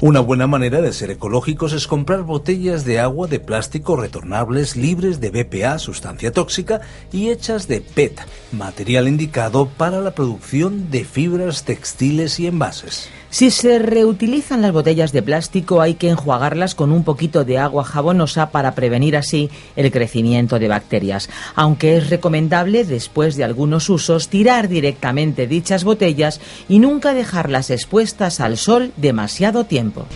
Una buena manera de ser ecológicos es comprar botellas de agua de plástico retornables libres de BPA, sustancia tóxica, y hechas de PET, material indicado para la producción de fibras textiles y envases. Si se reutilizan las botellas de plástico hay que enjuagarlas con un poquito de agua jabonosa para prevenir así el crecimiento de bacterias, aunque es recomendable después de algunos usos tirar directamente dichas botellas y nunca dejarlas expuestas al sol demasiado tiempo.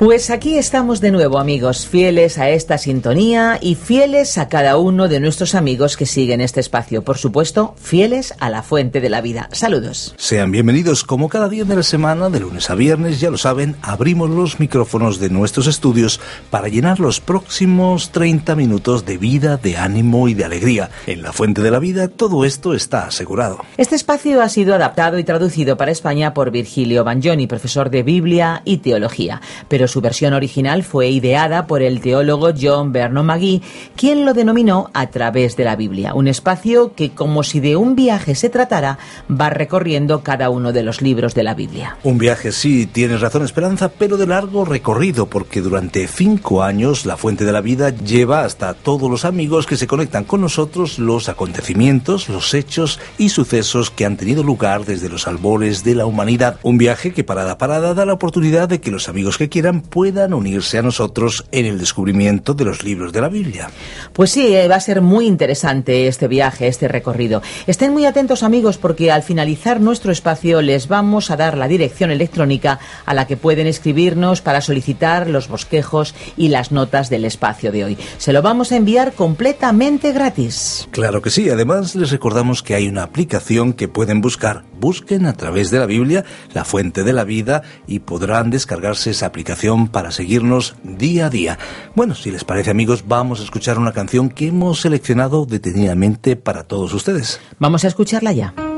Pues aquí estamos de nuevo, amigos, fieles a esta sintonía y fieles a cada uno de nuestros amigos que siguen este espacio. Por supuesto, fieles a la fuente de la vida. Saludos. Sean bienvenidos como cada día de la semana, de lunes a viernes, ya lo saben, abrimos los micrófonos de nuestros estudios para llenar los próximos 30 minutos de vida, de ánimo y de alegría. En la fuente de la vida todo esto está asegurado. Este espacio ha sido adaptado y traducido para España por Virgilio Bagnoni, profesor de Biblia y Teología, pero su versión original fue ideada por el teólogo John Vernon McGee, quien lo denominó A través de la Biblia, un espacio que, como si de un viaje se tratara, va recorriendo cada uno de los libros de la Biblia. Un viaje, sí, tienes razón, Esperanza, pero de largo recorrido, porque durante cinco años la Fuente de la Vida lleva hasta todos los amigos que se conectan con nosotros los acontecimientos, los hechos y sucesos que han tenido lugar desde los albores de la humanidad. Un viaje que parada parada da la oportunidad de que los amigos que quieran puedan unirse a nosotros en el descubrimiento de los libros de la Biblia. Pues sí, eh, va a ser muy interesante este viaje, este recorrido. Estén muy atentos amigos porque al finalizar nuestro espacio les vamos a dar la dirección electrónica a la que pueden escribirnos para solicitar los bosquejos y las notas del espacio de hoy. Se lo vamos a enviar completamente gratis. Claro que sí, además les recordamos que hay una aplicación que pueden buscar. Busquen a través de la Biblia la fuente de la vida y podrán descargarse esa aplicación para seguirnos día a día. Bueno, si les parece amigos, vamos a escuchar una canción que hemos seleccionado detenidamente para todos ustedes. Vamos a escucharla ya.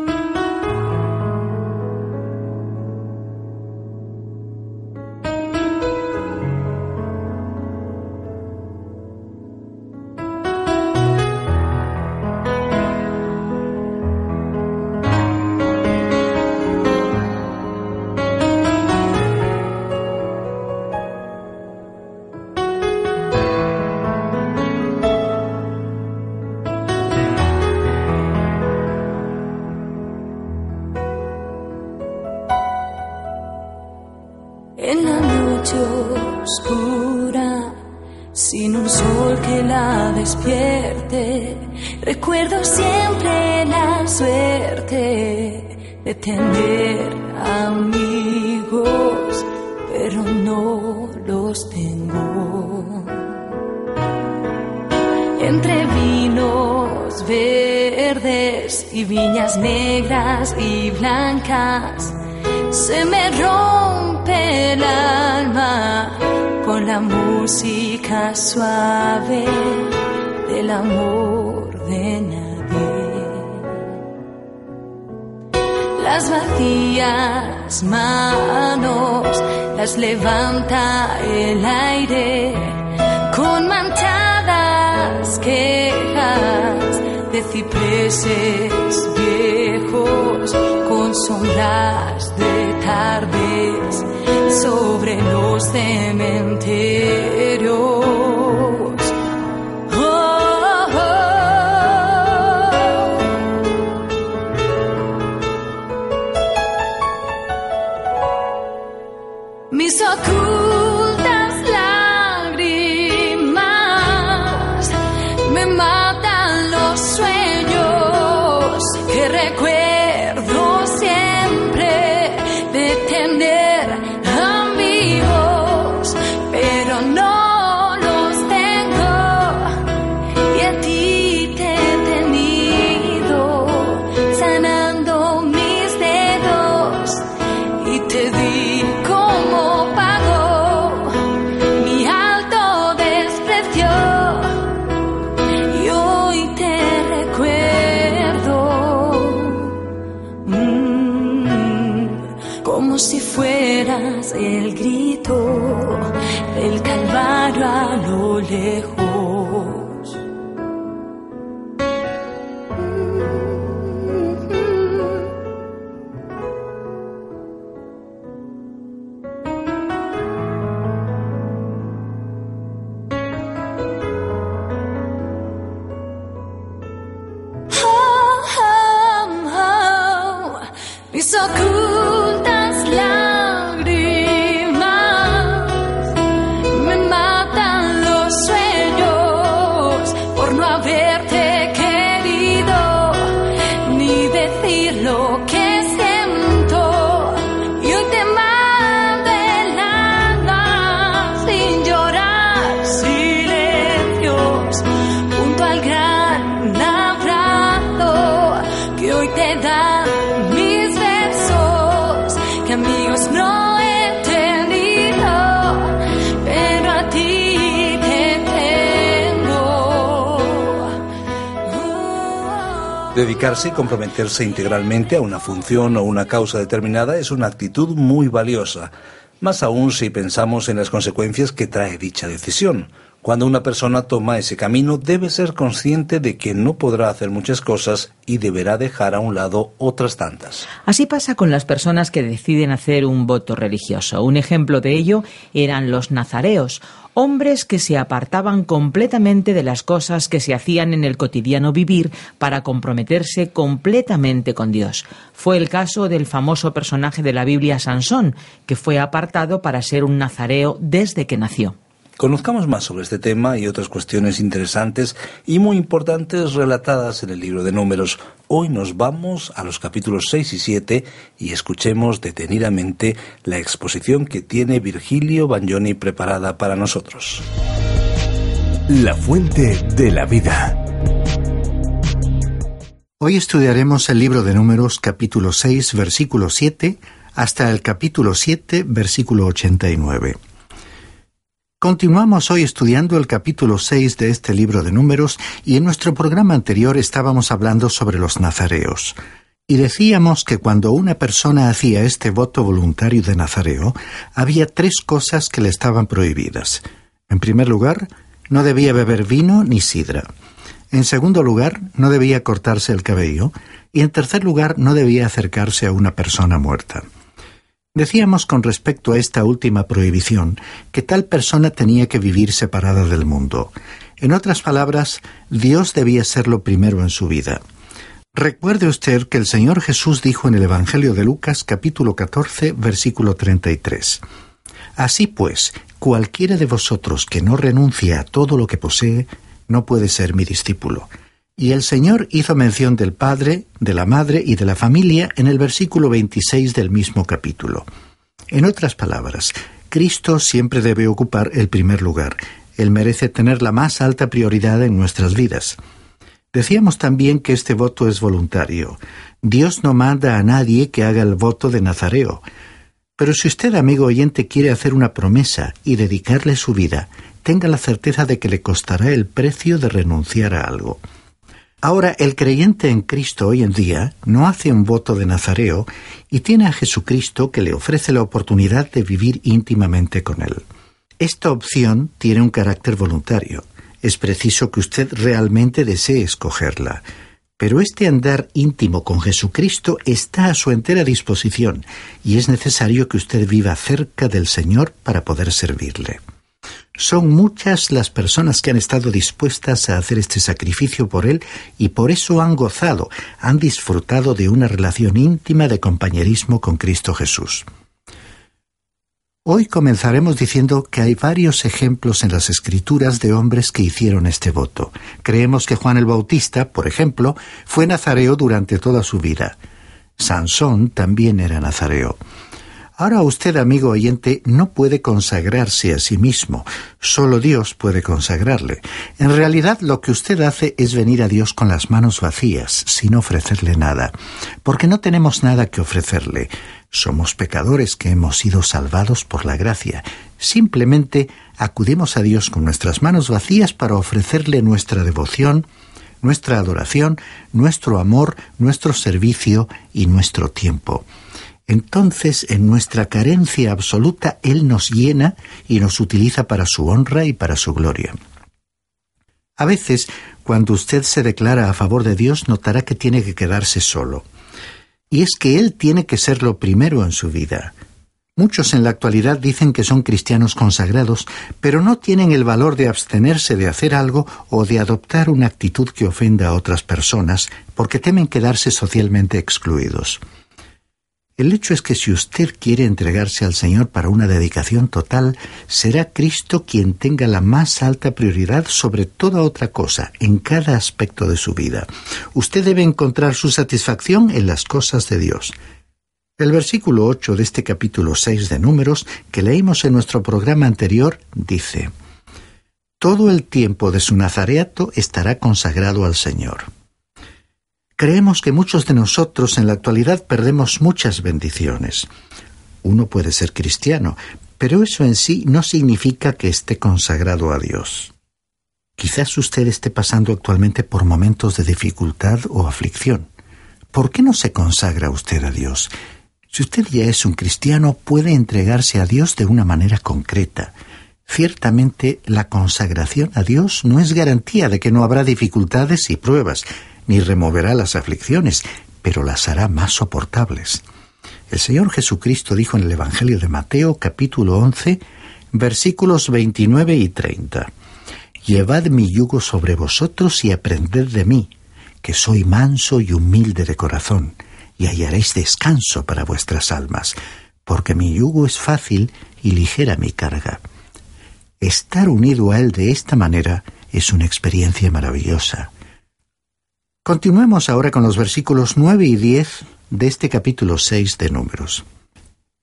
Los tengo. Entre vinos verdes y viñas negras y blancas, se me rompe el alma con la música suave del amor de nadie. Las vacías manos las levanta el aire con manchadas quejas de cipreses viejos con sombras de tardes sobre los cementerios. Pero Dedicarse y comprometerse integralmente a una función o una causa determinada es una actitud muy valiosa, más aún si pensamos en las consecuencias que trae dicha decisión. Cuando una persona toma ese camino debe ser consciente de que no podrá hacer muchas cosas y deberá dejar a un lado otras tantas. Así pasa con las personas que deciden hacer un voto religioso. Un ejemplo de ello eran los nazareos, hombres que se apartaban completamente de las cosas que se hacían en el cotidiano vivir para comprometerse completamente con Dios. Fue el caso del famoso personaje de la Biblia Sansón, que fue apartado para ser un nazareo desde que nació. Conozcamos más sobre este tema y otras cuestiones interesantes y muy importantes relatadas en el libro de números. Hoy nos vamos a los capítulos 6 y 7 y escuchemos detenidamente la exposición que tiene Virgilio Bagnoni preparada para nosotros. La fuente de la vida. Hoy estudiaremos el libro de números capítulo 6 versículo 7 hasta el capítulo 7 versículo 89. Continuamos hoy estudiando el capítulo 6 de este libro de números y en nuestro programa anterior estábamos hablando sobre los nazareos. Y decíamos que cuando una persona hacía este voto voluntario de nazareo, había tres cosas que le estaban prohibidas. En primer lugar, no debía beber vino ni sidra. En segundo lugar, no debía cortarse el cabello. Y en tercer lugar, no debía acercarse a una persona muerta. Decíamos con respecto a esta última prohibición que tal persona tenía que vivir separada del mundo. En otras palabras, Dios debía ser lo primero en su vida. Recuerde usted que el Señor Jesús dijo en el Evangelio de Lucas capítulo 14 versículo 33. Así pues, cualquiera de vosotros que no renuncie a todo lo que posee, no puede ser mi discípulo. Y el Señor hizo mención del Padre, de la Madre y de la familia en el versículo 26 del mismo capítulo. En otras palabras, Cristo siempre debe ocupar el primer lugar. Él merece tener la más alta prioridad en nuestras vidas. Decíamos también que este voto es voluntario. Dios no manda a nadie que haga el voto de Nazareo. Pero si usted, amigo oyente, quiere hacer una promesa y dedicarle su vida, tenga la certeza de que le costará el precio de renunciar a algo. Ahora, el creyente en Cristo hoy en día no hace un voto de Nazareo y tiene a Jesucristo que le ofrece la oportunidad de vivir íntimamente con Él. Esta opción tiene un carácter voluntario. Es preciso que usted realmente desee escogerla. Pero este andar íntimo con Jesucristo está a su entera disposición y es necesario que usted viva cerca del Señor para poder servirle. Son muchas las personas que han estado dispuestas a hacer este sacrificio por Él y por eso han gozado, han disfrutado de una relación íntima de compañerismo con Cristo Jesús. Hoy comenzaremos diciendo que hay varios ejemplos en las Escrituras de hombres que hicieron este voto. Creemos que Juan el Bautista, por ejemplo, fue nazareo durante toda su vida. Sansón también era nazareo. Ahora usted, amigo oyente, no puede consagrarse a sí mismo, solo Dios puede consagrarle. En realidad lo que usted hace es venir a Dios con las manos vacías, sin ofrecerle nada, porque no tenemos nada que ofrecerle. Somos pecadores que hemos sido salvados por la gracia. Simplemente acudimos a Dios con nuestras manos vacías para ofrecerle nuestra devoción, nuestra adoración, nuestro amor, nuestro servicio y nuestro tiempo. Entonces en nuestra carencia absoluta Él nos llena y nos utiliza para su honra y para su gloria. A veces, cuando usted se declara a favor de Dios, notará que tiene que quedarse solo. Y es que Él tiene que ser lo primero en su vida. Muchos en la actualidad dicen que son cristianos consagrados, pero no tienen el valor de abstenerse de hacer algo o de adoptar una actitud que ofenda a otras personas, porque temen quedarse socialmente excluidos. El hecho es que si usted quiere entregarse al Señor para una dedicación total, será Cristo quien tenga la más alta prioridad sobre toda otra cosa en cada aspecto de su vida. Usted debe encontrar su satisfacción en las cosas de Dios. El versículo 8 de este capítulo 6 de Números, que leímos en nuestro programa anterior, dice, Todo el tiempo de su nazareato estará consagrado al Señor. Creemos que muchos de nosotros en la actualidad perdemos muchas bendiciones. Uno puede ser cristiano, pero eso en sí no significa que esté consagrado a Dios. Quizás usted esté pasando actualmente por momentos de dificultad o aflicción. ¿Por qué no se consagra usted a Dios? Si usted ya es un cristiano, puede entregarse a Dios de una manera concreta. Ciertamente, la consagración a Dios no es garantía de que no habrá dificultades y pruebas, ni removerá las aflicciones, pero las hará más soportables. El Señor Jesucristo dijo en el Evangelio de Mateo capítulo 11, versículos 29 y 30, Llevad mi yugo sobre vosotros y aprended de mí, que soy manso y humilde de corazón, y hallaréis descanso para vuestras almas, porque mi yugo es fácil y ligera mi carga. Estar unido a Él de esta manera es una experiencia maravillosa. Continuemos ahora con los versículos 9 y 10 de este capítulo 6 de Números.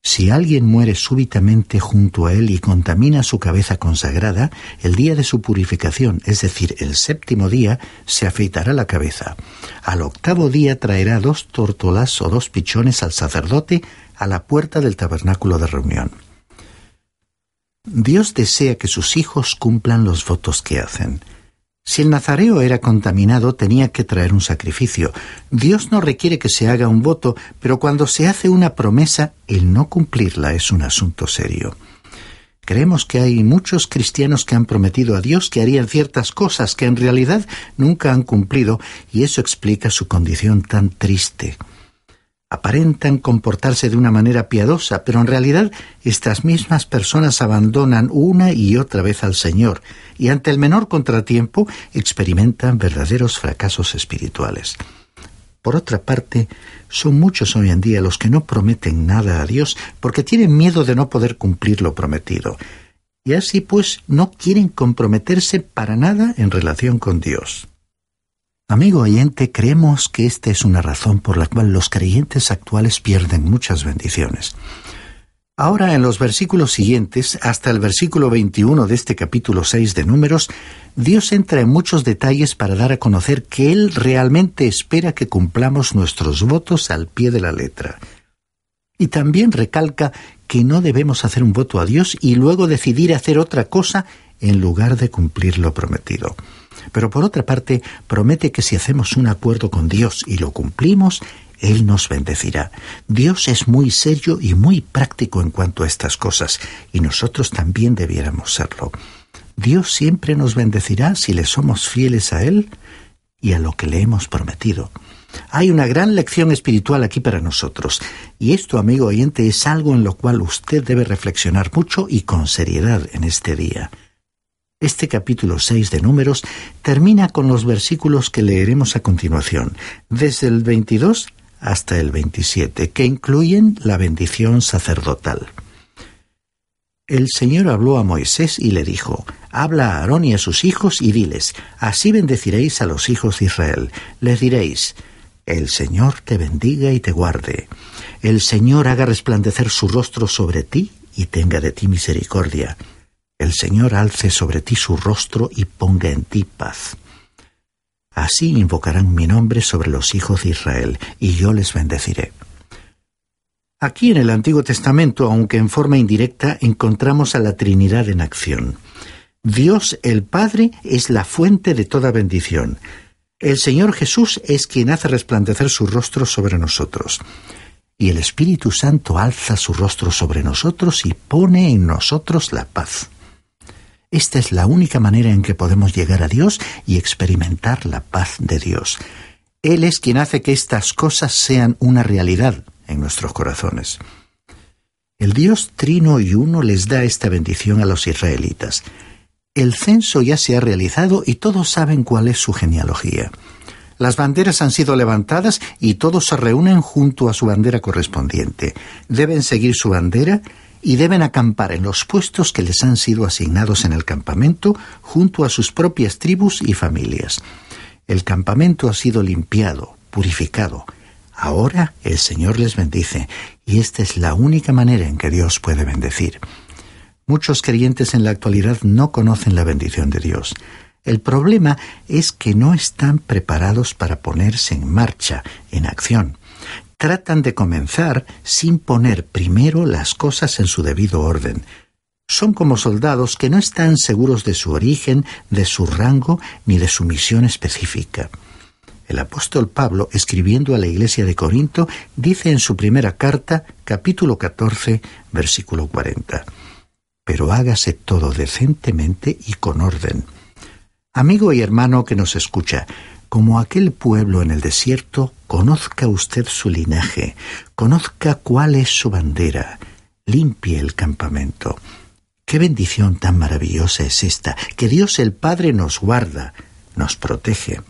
Si alguien muere súbitamente junto a él y contamina su cabeza consagrada, el día de su purificación, es decir, el séptimo día, se afeitará la cabeza. Al octavo día traerá dos tórtolas o dos pichones al sacerdote a la puerta del tabernáculo de reunión. Dios desea que sus hijos cumplan los votos que hacen. Si el nazareo era contaminado, tenía que traer un sacrificio. Dios no requiere que se haga un voto, pero cuando se hace una promesa, el no cumplirla es un asunto serio. Creemos que hay muchos cristianos que han prometido a Dios que harían ciertas cosas que en realidad nunca han cumplido, y eso explica su condición tan triste aparentan comportarse de una manera piadosa, pero en realidad estas mismas personas abandonan una y otra vez al Señor y ante el menor contratiempo experimentan verdaderos fracasos espirituales. Por otra parte, son muchos hoy en día los que no prometen nada a Dios porque tienen miedo de no poder cumplir lo prometido. Y así pues no quieren comprometerse para nada en relación con Dios. Amigo oyente, creemos que esta es una razón por la cual los creyentes actuales pierden muchas bendiciones. Ahora en los versículos siguientes, hasta el versículo 21 de este capítulo 6 de Números, Dios entra en muchos detalles para dar a conocer que Él realmente espera que cumplamos nuestros votos al pie de la letra. Y también recalca que no debemos hacer un voto a Dios y luego decidir hacer otra cosa en lugar de cumplir lo prometido. Pero por otra parte, promete que si hacemos un acuerdo con Dios y lo cumplimos, Él nos bendecirá. Dios es muy serio y muy práctico en cuanto a estas cosas, y nosotros también debiéramos serlo. Dios siempre nos bendecirá si le somos fieles a Él y a lo que le hemos prometido. Hay una gran lección espiritual aquí para nosotros, y esto, amigo oyente, es algo en lo cual usted debe reflexionar mucho y con seriedad en este día. Este capítulo 6 de Números termina con los versículos que leeremos a continuación, desde el 22 hasta el 27, que incluyen la bendición sacerdotal. El Señor habló a Moisés y le dijo, Habla a Aarón y a sus hijos y diles, Así bendeciréis a los hijos de Israel. Les diréis, El Señor te bendiga y te guarde. El Señor haga resplandecer su rostro sobre ti y tenga de ti misericordia el Señor alce sobre ti su rostro y ponga en ti paz. Así invocarán mi nombre sobre los hijos de Israel, y yo les bendeciré. Aquí en el Antiguo Testamento, aunque en forma indirecta, encontramos a la Trinidad en acción. Dios el Padre es la fuente de toda bendición. El Señor Jesús es quien hace resplandecer su rostro sobre nosotros. y el Espíritu Santo alza su rostro sobre nosotros y pone en nosotros la paz. Esta es la única manera en que podemos llegar a Dios y experimentar la paz de Dios. Él es quien hace que estas cosas sean una realidad en nuestros corazones. El Dios Trino y Uno les da esta bendición a los israelitas. El censo ya se ha realizado y todos saben cuál es su genealogía. Las banderas han sido levantadas y todos se reúnen junto a su bandera correspondiente. Deben seguir su bandera y deben acampar en los puestos que les han sido asignados en el campamento junto a sus propias tribus y familias. El campamento ha sido limpiado, purificado. Ahora el Señor les bendice y esta es la única manera en que Dios puede bendecir. Muchos creyentes en la actualidad no conocen la bendición de Dios. El problema es que no están preparados para ponerse en marcha, en acción tratan de comenzar sin poner primero las cosas en su debido orden. Son como soldados que no están seguros de su origen, de su rango, ni de su misión específica. El apóstol Pablo, escribiendo a la iglesia de Corinto, dice en su primera carta, capítulo 14, versículo 40, Pero hágase todo decentemente y con orden. Amigo y hermano que nos escucha, como aquel pueblo en el desierto, conozca usted su linaje, conozca cuál es su bandera, limpie el campamento. Qué bendición tan maravillosa es esta, que Dios el Padre nos guarda, nos protege.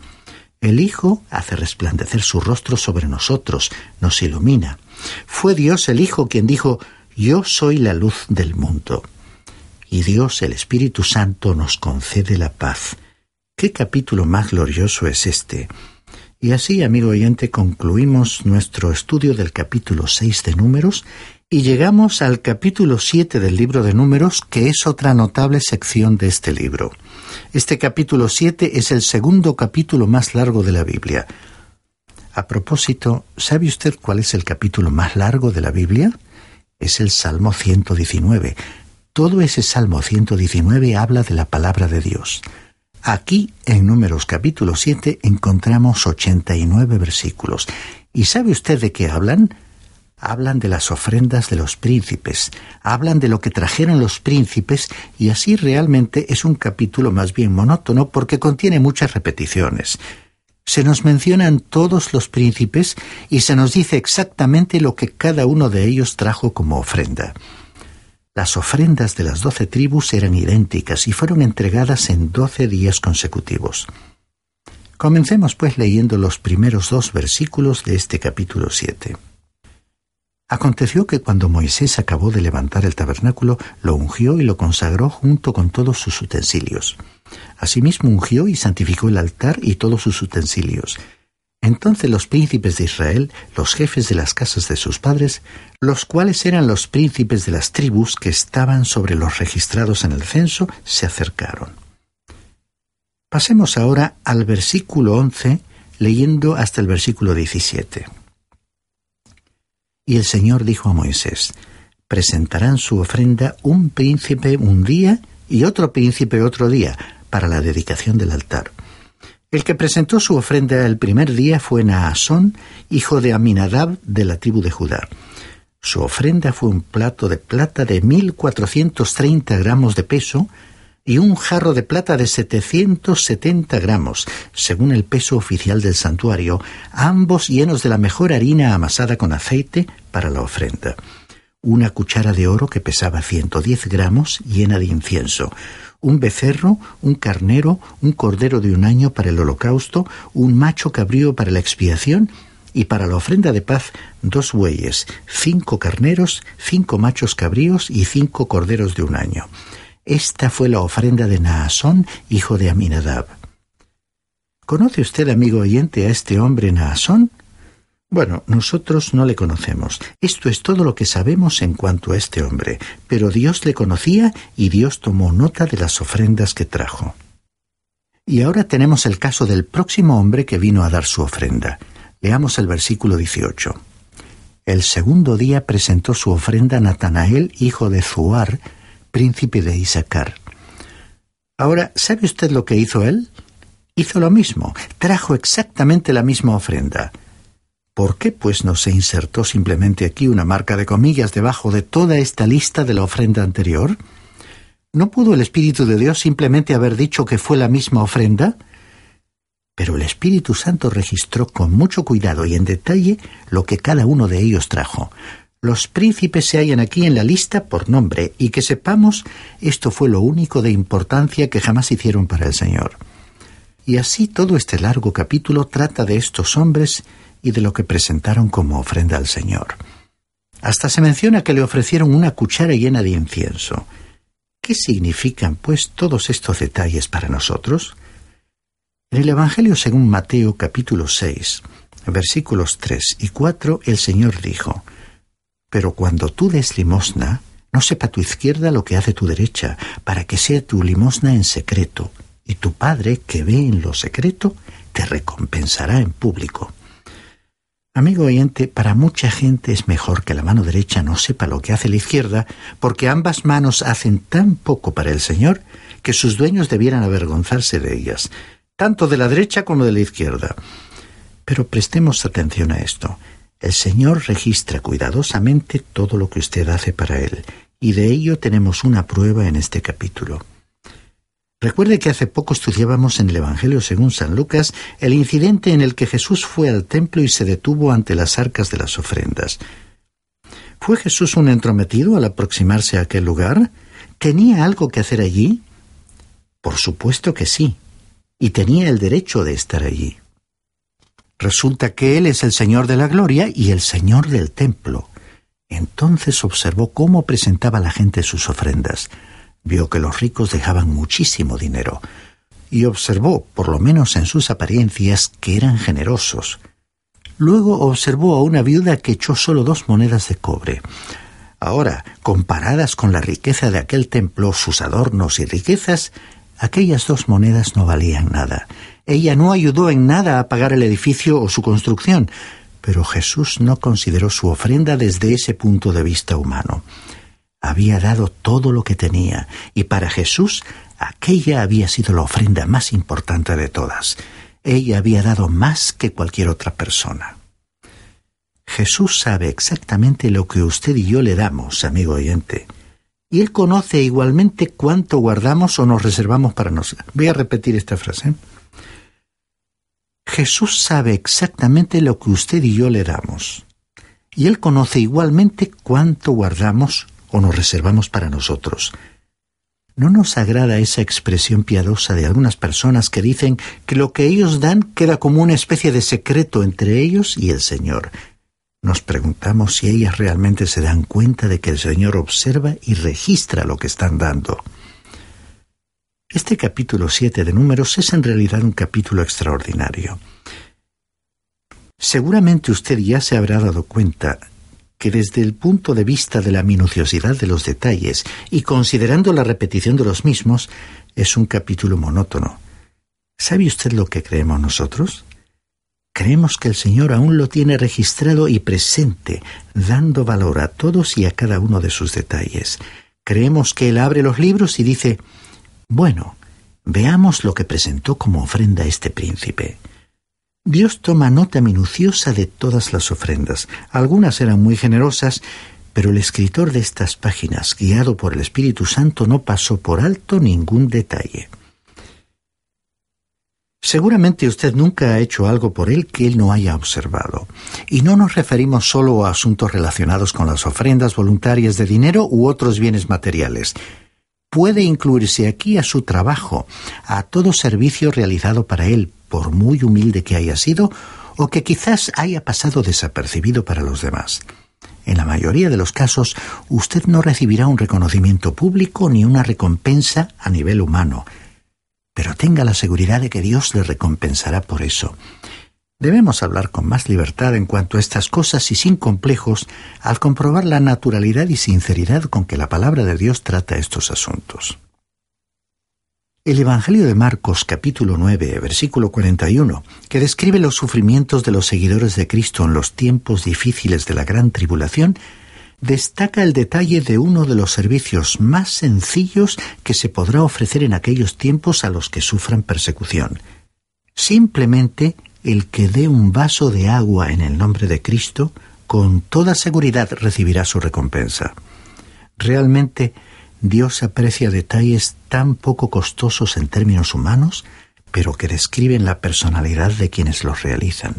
El Hijo hace resplandecer su rostro sobre nosotros, nos ilumina. Fue Dios el Hijo quien dijo, Yo soy la luz del mundo. Y Dios el Espíritu Santo nos concede la paz. ¿Qué capítulo más glorioso es este? Y así, amigo oyente, concluimos nuestro estudio del capítulo 6 de Números y llegamos al capítulo 7 del libro de Números, que es otra notable sección de este libro. Este capítulo 7 es el segundo capítulo más largo de la Biblia. A propósito, ¿sabe usted cuál es el capítulo más largo de la Biblia? Es el Salmo 119. Todo ese Salmo 119 habla de la palabra de Dios. Aquí, en Números capítulo 7, encontramos 89 versículos. ¿Y sabe usted de qué hablan? Hablan de las ofrendas de los príncipes, hablan de lo que trajeron los príncipes y así realmente es un capítulo más bien monótono porque contiene muchas repeticiones. Se nos mencionan todos los príncipes y se nos dice exactamente lo que cada uno de ellos trajo como ofrenda. Las ofrendas de las doce tribus eran idénticas y fueron entregadas en doce días consecutivos. Comencemos pues leyendo los primeros dos versículos de este capítulo 7. Aconteció que cuando Moisés acabó de levantar el tabernáculo, lo ungió y lo consagró junto con todos sus utensilios. Asimismo ungió y santificó el altar y todos sus utensilios, entonces los príncipes de Israel, los jefes de las casas de sus padres, los cuales eran los príncipes de las tribus que estaban sobre los registrados en el censo, se acercaron. Pasemos ahora al versículo 11, leyendo hasta el versículo 17. Y el Señor dijo a Moisés, presentarán su ofrenda un príncipe un día y otro príncipe otro día, para la dedicación del altar. El que presentó su ofrenda el primer día fue Naasón, hijo de Aminadab de la tribu de Judá. Su ofrenda fue un plato de plata de mil cuatrocientos treinta gramos de peso y un jarro de plata de setecientos setenta gramos, según el peso oficial del santuario, ambos llenos de la mejor harina amasada con aceite para la ofrenda. Una cuchara de oro que pesaba ciento diez gramos llena de incienso, un becerro, un carnero, un cordero de un año para el holocausto, un macho cabrío para la expiación, y para la ofrenda de paz dos bueyes, cinco carneros, cinco machos cabríos y cinco corderos de un año. Esta fue la ofrenda de Naasón, hijo de Aminadab. ¿Conoce usted, amigo oyente, a este hombre Naasón? Bueno, nosotros no le conocemos. Esto es todo lo que sabemos en cuanto a este hombre, pero Dios le conocía y Dios tomó nota de las ofrendas que trajo. Y ahora tenemos el caso del próximo hombre que vino a dar su ofrenda. Leamos el versículo 18. El segundo día presentó su ofrenda Natanael, hijo de Zuar, príncipe de Isaacar. Ahora, ¿sabe usted lo que hizo él? Hizo lo mismo, trajo exactamente la misma ofrenda. ¿Por qué pues no se insertó simplemente aquí una marca de comillas debajo de toda esta lista de la ofrenda anterior? ¿No pudo el Espíritu de Dios simplemente haber dicho que fue la misma ofrenda? Pero el Espíritu Santo registró con mucho cuidado y en detalle lo que cada uno de ellos trajo. Los príncipes se hallan aquí en la lista por nombre y que sepamos, esto fue lo único de importancia que jamás hicieron para el Señor. Y así todo este largo capítulo trata de estos hombres y de lo que presentaron como ofrenda al Señor. Hasta se menciona que le ofrecieron una cuchara llena de incienso. ¿Qué significan, pues, todos estos detalles para nosotros? En el Evangelio según Mateo capítulo 6, versículos 3 y 4, el Señor dijo, Pero cuando tú des limosna, no sepa tu izquierda lo que hace tu derecha, para que sea tu limosna en secreto, y tu Padre, que ve en lo secreto, te recompensará en público. Amigo oyente, para mucha gente es mejor que la mano derecha no sepa lo que hace la izquierda, porque ambas manos hacen tan poco para el Señor que sus dueños debieran avergonzarse de ellas, tanto de la derecha como de la izquierda. Pero prestemos atención a esto. El Señor registra cuidadosamente todo lo que usted hace para Él, y de ello tenemos una prueba en este capítulo. Recuerde que hace poco estudiábamos en el Evangelio según San Lucas el incidente en el que Jesús fue al templo y se detuvo ante las arcas de las ofrendas. ¿Fue Jesús un entrometido al aproximarse a aquel lugar? ¿Tenía algo que hacer allí? Por supuesto que sí, y tenía el derecho de estar allí. Resulta que Él es el Señor de la Gloria y el Señor del templo. Entonces observó cómo presentaba la gente sus ofrendas vio que los ricos dejaban muchísimo dinero y observó, por lo menos en sus apariencias, que eran generosos. Luego observó a una viuda que echó solo dos monedas de cobre. Ahora, comparadas con la riqueza de aquel templo, sus adornos y riquezas, aquellas dos monedas no valían nada. Ella no ayudó en nada a pagar el edificio o su construcción, pero Jesús no consideró su ofrenda desde ese punto de vista humano había dado todo lo que tenía, y para Jesús aquella había sido la ofrenda más importante de todas. Ella había dado más que cualquier otra persona. Jesús sabe exactamente lo que usted y yo le damos, amigo oyente. Y Él conoce igualmente cuánto guardamos o nos reservamos para nosotros. Voy a repetir esta frase. Jesús sabe exactamente lo que usted y yo le damos. Y Él conoce igualmente cuánto guardamos o nos reservamos para nosotros. ¿No nos agrada esa expresión piadosa de algunas personas que dicen que lo que ellos dan queda como una especie de secreto entre ellos y el Señor? Nos preguntamos si ellas realmente se dan cuenta de que el Señor observa y registra lo que están dando. Este capítulo 7 de Números es en realidad un capítulo extraordinario. Seguramente usted ya se habrá dado cuenta que desde el punto de vista de la minuciosidad de los detalles y considerando la repetición de los mismos, es un capítulo monótono. ¿Sabe usted lo que creemos nosotros? Creemos que el Señor aún lo tiene registrado y presente, dando valor a todos y a cada uno de sus detalles. Creemos que Él abre los libros y dice, bueno, veamos lo que presentó como ofrenda este príncipe. Dios toma nota minuciosa de todas las ofrendas. Algunas eran muy generosas, pero el escritor de estas páginas, guiado por el Espíritu Santo, no pasó por alto ningún detalle. Seguramente usted nunca ha hecho algo por él que él no haya observado. Y no nos referimos solo a asuntos relacionados con las ofrendas voluntarias de dinero u otros bienes materiales. Puede incluirse aquí a su trabajo, a todo servicio realizado para él, por muy humilde que haya sido, o que quizás haya pasado desapercibido para los demás. En la mayoría de los casos, usted no recibirá un reconocimiento público ni una recompensa a nivel humano, pero tenga la seguridad de que Dios le recompensará por eso. Debemos hablar con más libertad en cuanto a estas cosas y sin complejos al comprobar la naturalidad y sinceridad con que la palabra de Dios trata estos asuntos. El Evangelio de Marcos capítulo 9, versículo 41, que describe los sufrimientos de los seguidores de Cristo en los tiempos difíciles de la gran tribulación, destaca el detalle de uno de los servicios más sencillos que se podrá ofrecer en aquellos tiempos a los que sufran persecución. Simplemente el que dé un vaso de agua en el nombre de Cristo, con toda seguridad recibirá su recompensa. Realmente, Dios aprecia detalles tan poco costosos en términos humanos, pero que describen la personalidad de quienes los realizan.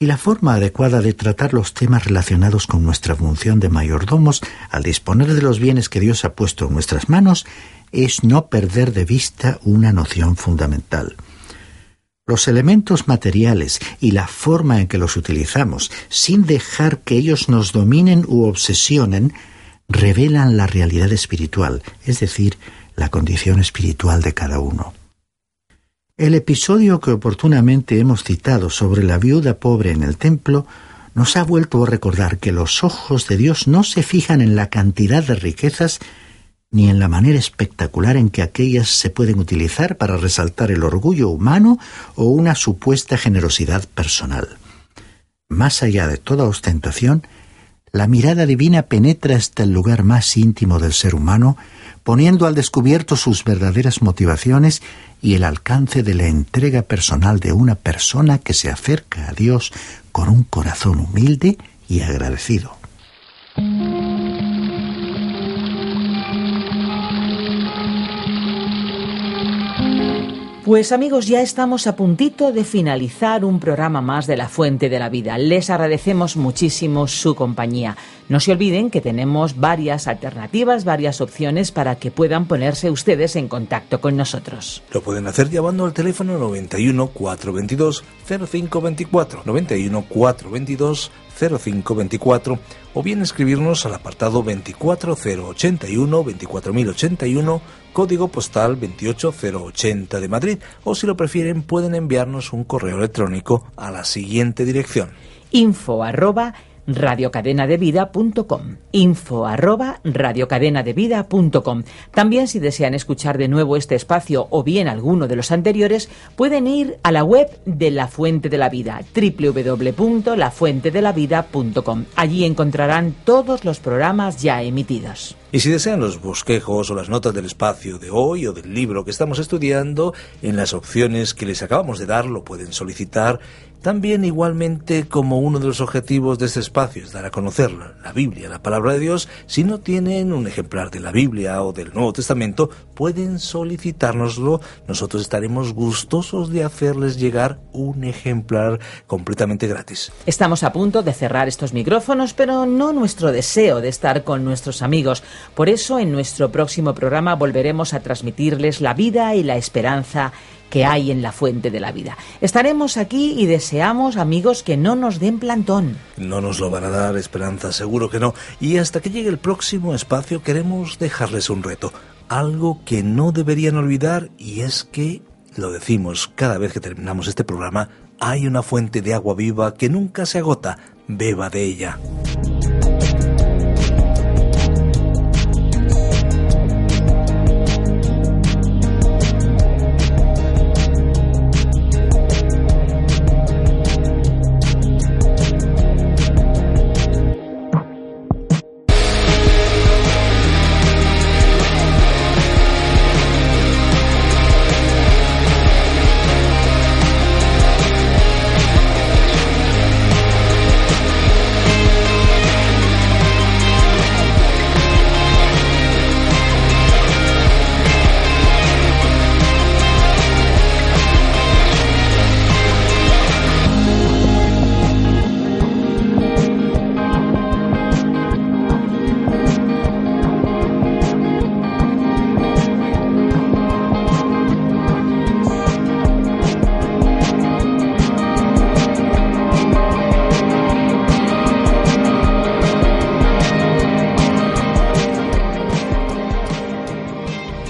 Y la forma adecuada de tratar los temas relacionados con nuestra función de mayordomos al disponer de los bienes que Dios ha puesto en nuestras manos es no perder de vista una noción fundamental. Los elementos materiales y la forma en que los utilizamos, sin dejar que ellos nos dominen u obsesionen, revelan la realidad espiritual, es decir, la condición espiritual de cada uno. El episodio que oportunamente hemos citado sobre la viuda pobre en el templo nos ha vuelto a recordar que los ojos de Dios no se fijan en la cantidad de riquezas ni en la manera espectacular en que aquellas se pueden utilizar para resaltar el orgullo humano o una supuesta generosidad personal. Más allá de toda ostentación, la mirada divina penetra hasta el lugar más íntimo del ser humano, poniendo al descubierto sus verdaderas motivaciones y el alcance de la entrega personal de una persona que se acerca a Dios con un corazón humilde y agradecido. Pues amigos, ya estamos a puntito de finalizar un programa más de La Fuente de la Vida. Les agradecemos muchísimo su compañía. No se olviden que tenemos varias alternativas, varias opciones para que puedan ponerse ustedes en contacto con nosotros. Lo pueden hacer llamando al teléfono 91 422 0524 91 422 0524 o bien escribirnos al apartado 24081 24081 código postal 28080 de Madrid o si lo prefieren pueden enviarnos un correo electrónico a la siguiente dirección info arroba radiocadenadevida.com. Info arroba radiocadenadevida.com. También si desean escuchar de nuevo este espacio o bien alguno de los anteriores, pueden ir a la web de La Fuente de la Vida, www.lafuentedelavida.com. Allí encontrarán todos los programas ya emitidos. Y si desean los bosquejos o las notas del espacio de hoy o del libro que estamos estudiando, en las opciones que les acabamos de dar lo pueden solicitar también igualmente como uno de los objetivos de este espacio es dar a conocer la Biblia, la palabra de Dios, si no tienen un ejemplar de la Biblia o del Nuevo Testamento, pueden solicitárnoslo. Nosotros estaremos gustosos de hacerles llegar un ejemplar completamente gratis. Estamos a punto de cerrar estos micrófonos, pero no nuestro deseo de estar con nuestros amigos. Por eso en nuestro próximo programa volveremos a transmitirles la vida y la esperanza que hay en la fuente de la vida. Estaremos aquí y deseamos, amigos, que no nos den plantón. No nos lo van a dar, Esperanza, seguro que no. Y hasta que llegue el próximo espacio queremos dejarles un reto, algo que no deberían olvidar y es que, lo decimos cada vez que terminamos este programa, hay una fuente de agua viva que nunca se agota, beba de ella.